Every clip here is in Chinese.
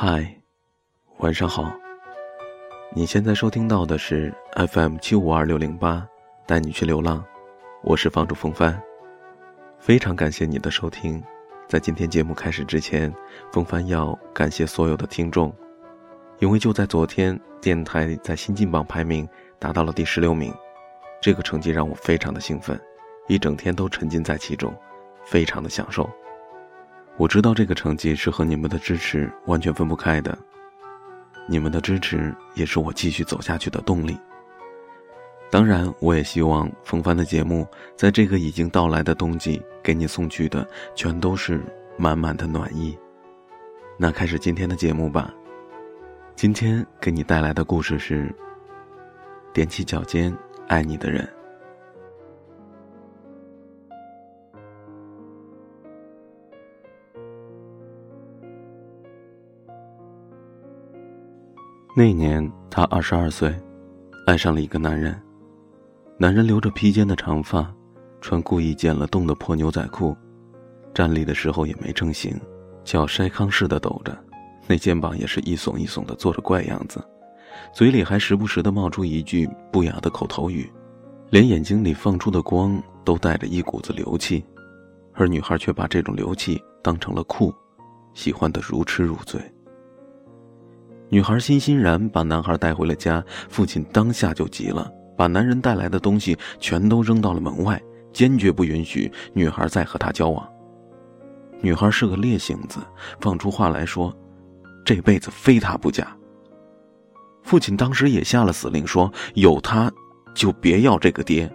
嗨，晚上好。你现在收听到的是 FM 七五二六零八，带你去流浪。我是房主风帆，非常感谢你的收听。在今天节目开始之前，风帆要感谢所有的听众，因为就在昨天，电台在新进榜排名达到了第十六名，这个成绩让我非常的兴奋，一整天都沉浸在其中，非常的享受。我知道这个成绩是和你们的支持完全分不开的，你们的支持也是我继续走下去的动力。当然，我也希望风帆的节目在这个已经到来的冬季给你送去的全都是满满的暖意。那开始今天的节目吧。今天给你带来的故事是：踮起脚尖爱你的人。那年他二十二岁，爱上了一个男人。男人留着披肩的长发，穿故意剪了洞的破牛仔裤，站立的时候也没正形，脚筛糠似的抖着，那肩膀也是一耸一耸的，做着怪样子，嘴里还时不时的冒出一句不雅的口头语，连眼睛里放出的光都带着一股子流气，而女孩却把这种流气当成了酷，喜欢的如痴如醉。女孩欣欣然把男孩带回了家，父亲当下就急了，把男人带来的东西全都扔到了门外，坚决不允许女孩再和他交往。女孩是个烈性子，放出话来说：“这辈子非他不嫁。”父亲当时也下了死令，说：“有他，就别要这个爹。”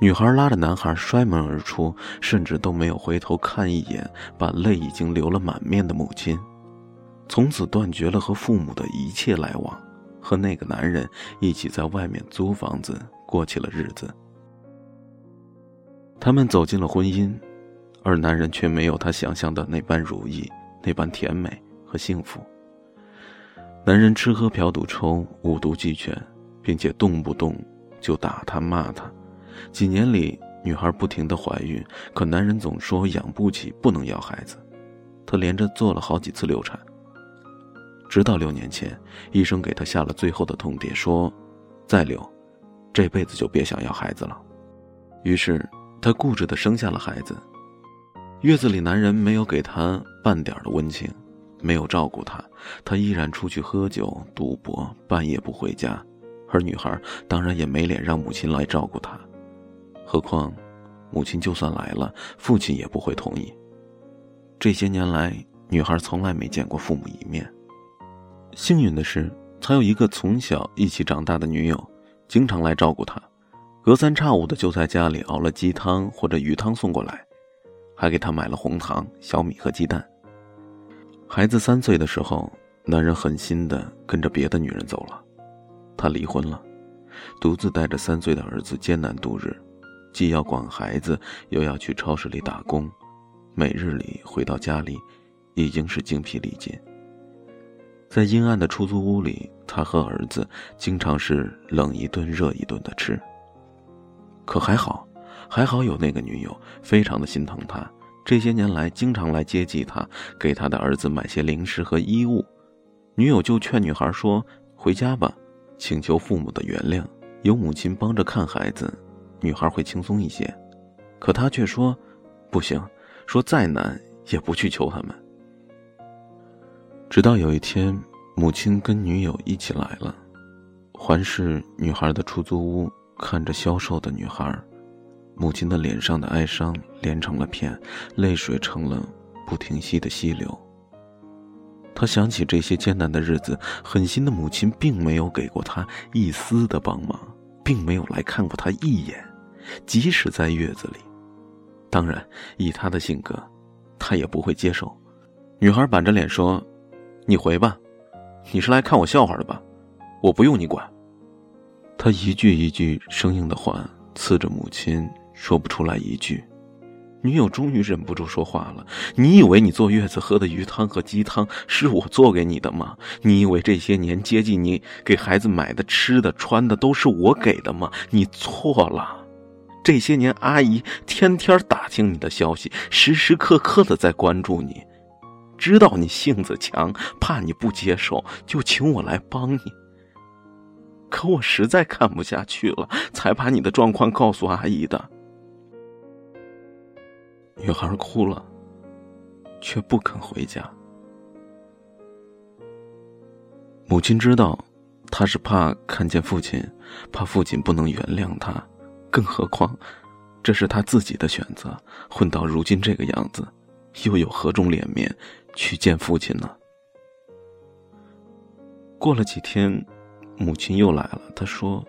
女孩拉着男孩摔门而出，甚至都没有回头看一眼，把泪已经流了满面的母亲。从此断绝了和父母的一切来往，和那个男人一起在外面租房子过起了日子。他们走进了婚姻，而男人却没有他想象的那般如意，那般甜美和幸福。男人吃喝嫖赌抽五毒俱全，并且动不动就打他骂他。几年里，女孩不停的怀孕，可男人总说养不起，不能要孩子。他连着做了好几次流产。直到六年前，医生给他下了最后的通牒，说：“再留，这辈子就别想要孩子了。”于是，他固执的生下了孩子。月子里，男人没有给他半点的温情，没有照顾他，他依然出去喝酒、赌博，半夜不回家，而女孩当然也没脸让母亲来照顾她。何况，母亲就算来了，父亲也不会同意。这些年来，女孩从来没见过父母一面。幸运的是，他有一个从小一起长大的女友，经常来照顾他，隔三差五的就在家里熬了鸡汤或者鱼汤送过来，还给他买了红糖、小米和鸡蛋。孩子三岁的时候，男人狠心的跟着别的女人走了，他离婚了，独自带着三岁的儿子艰难度日，既要管孩子，又要去超市里打工，每日里回到家里，已经是精疲力尽。在阴暗的出租屋里，他和儿子经常是冷一顿热一顿的吃。可还好，还好有那个女友，非常的心疼他。这些年来，经常来接济他，给他的儿子买些零食和衣物。女友就劝女孩说：“回家吧，请求父母的原谅，有母亲帮着看孩子，女孩会轻松一些。”可他却说：“不行，说再难也不去求他们。”直到有一天，母亲跟女友一起来了，环视女孩的出租屋，看着消瘦的女孩，母亲的脸上的哀伤连成了片，泪水成了不停息的溪流。他想起这些艰难的日子，狠心的母亲并没有给过他一丝的帮忙，并没有来看过他一眼，即使在月子里。当然，以他的性格，他也不会接受。女孩板着脸说。你回吧，你是来看我笑话的吧？我不用你管。他一句一句生硬的话刺着母亲，说不出来一句。女友终于忍不住说话了：“你以为你坐月子喝的鱼汤和鸡汤是我做给你的吗？你以为这些年接济你、给孩子买的吃的、穿的都是我给的吗？你错了。这些年，阿姨天天打听你的消息，时时刻刻的在关注你。”知道你性子强，怕你不接受，就请我来帮你。可我实在看不下去了，才把你的状况告诉阿姨的。女孩哭了，却不肯回家。母亲知道，她是怕看见父亲，怕父亲不能原谅她，更何况，这是她自己的选择。混到如今这个样子，又有何种脸面去见父亲呢？过了几天，母亲又来了。她说：“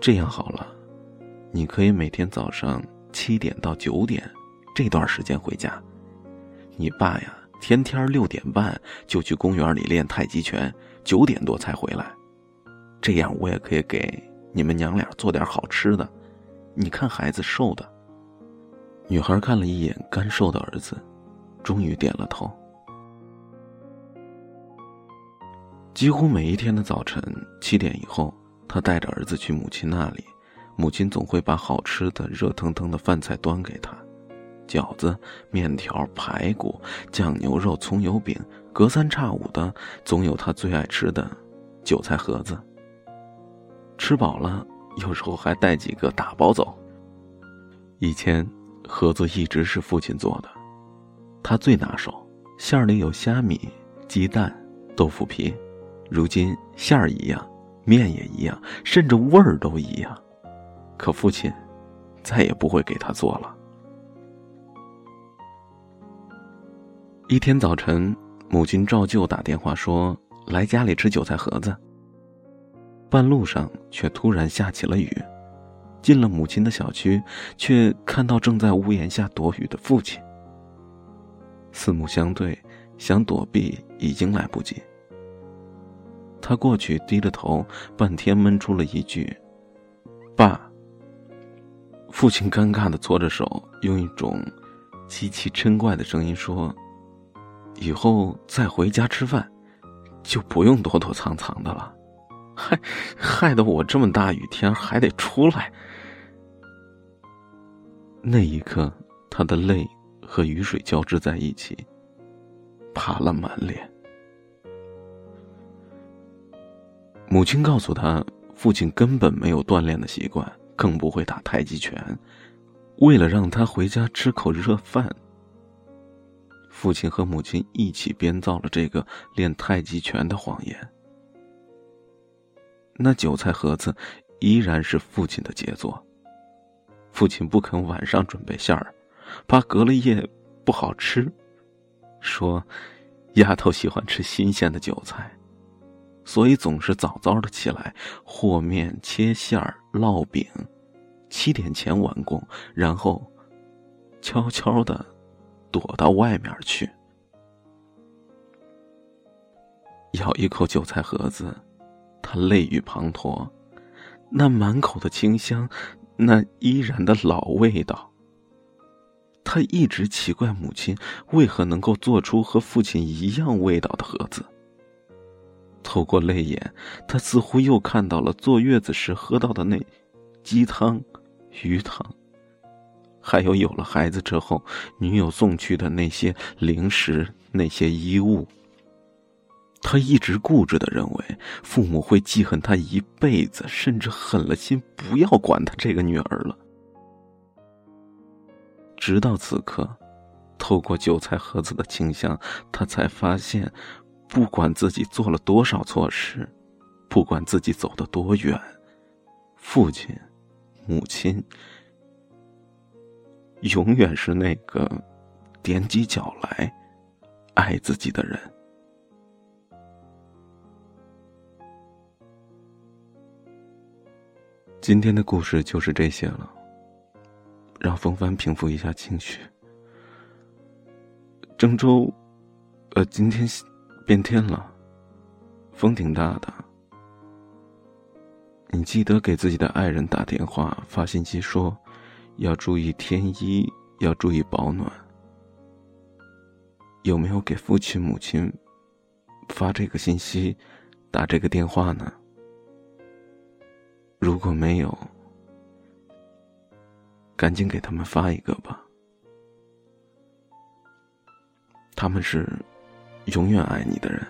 这样好了，你可以每天早上七点到九点。”这段时间回家，你爸呀，天天六点半就去公园里练太极拳，九点多才回来。这样我也可以给你们娘俩做点好吃的。你看孩子瘦的。女孩看了一眼干瘦的儿子，终于点了头。几乎每一天的早晨七点以后，他带着儿子去母亲那里，母亲总会把好吃的热腾腾的饭菜端给他。饺子、面条、排骨、酱牛肉、葱油饼，隔三差五的总有他最爱吃的韭菜盒子。吃饱了，有时候还带几个打包走。以前盒子一直是父亲做的，他最拿手，馅儿里有虾米、鸡蛋、豆腐皮。如今馅儿一样，面也一样，甚至味儿都一样，可父亲再也不会给他做了。一天早晨，母亲照旧打电话说来家里吃韭菜盒子。半路上却突然下起了雨，进了母亲的小区，却看到正在屋檐下躲雨的父亲。四目相对，想躲避已经来不及。他过去低着头，半天闷出了一句：“爸。”父亲尴尬的搓着手，用一种极其嗔怪的声音说。以后再回家吃饭，就不用躲躲藏藏的了，害害得我这么大雨天还得出来。那一刻，他的泪和雨水交织在一起，爬了满脸。母亲告诉他，父亲根本没有锻炼的习惯，更不会打太极拳，为了让他回家吃口热饭。父亲和母亲一起编造了这个练太极拳的谎言。那韭菜盒子依然是父亲的杰作。父亲不肯晚上准备馅儿，怕隔了夜不好吃，说：“丫头喜欢吃新鲜的韭菜，所以总是早早的起来和面、切馅儿、烙饼，七点前完工，然后悄悄的。”躲到外面去，咬一口韭菜盒子，他泪雨滂沱，那满口的清香，那依然的老味道。他一直奇怪母亲为何能够做出和父亲一样味道的盒子。透过泪眼，他似乎又看到了坐月子时喝到的那鸡汤、鱼汤。还有有了孩子之后，女友送去的那些零食、那些衣物。他一直固执的认为父母会记恨他一辈子，甚至狠了心不要管他这个女儿了。直到此刻，透过韭菜盒子的清香，他才发现，不管自己做了多少错事，不管自己走得多远，父亲、母亲。永远是那个踮起脚来爱自己的人。今天的故事就是这些了，让风帆平复一下情绪。郑州，呃，今天变天了，风挺大的。你记得给自己的爱人打电话、发信息说。要注意添衣，要注意保暖。有没有给父亲、母亲发这个信息、打这个电话呢？如果没有，赶紧给他们发一个吧。他们是永远爱你的人。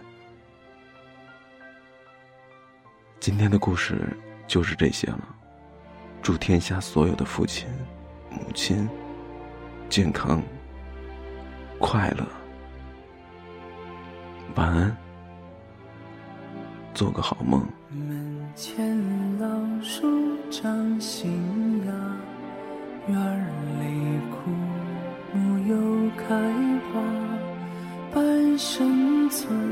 今天的故事就是这些了。祝天下所有的父亲、母亲健康、快乐。晚安，做个好梦。门前老树长新芽，院里枯木又开花，半生存。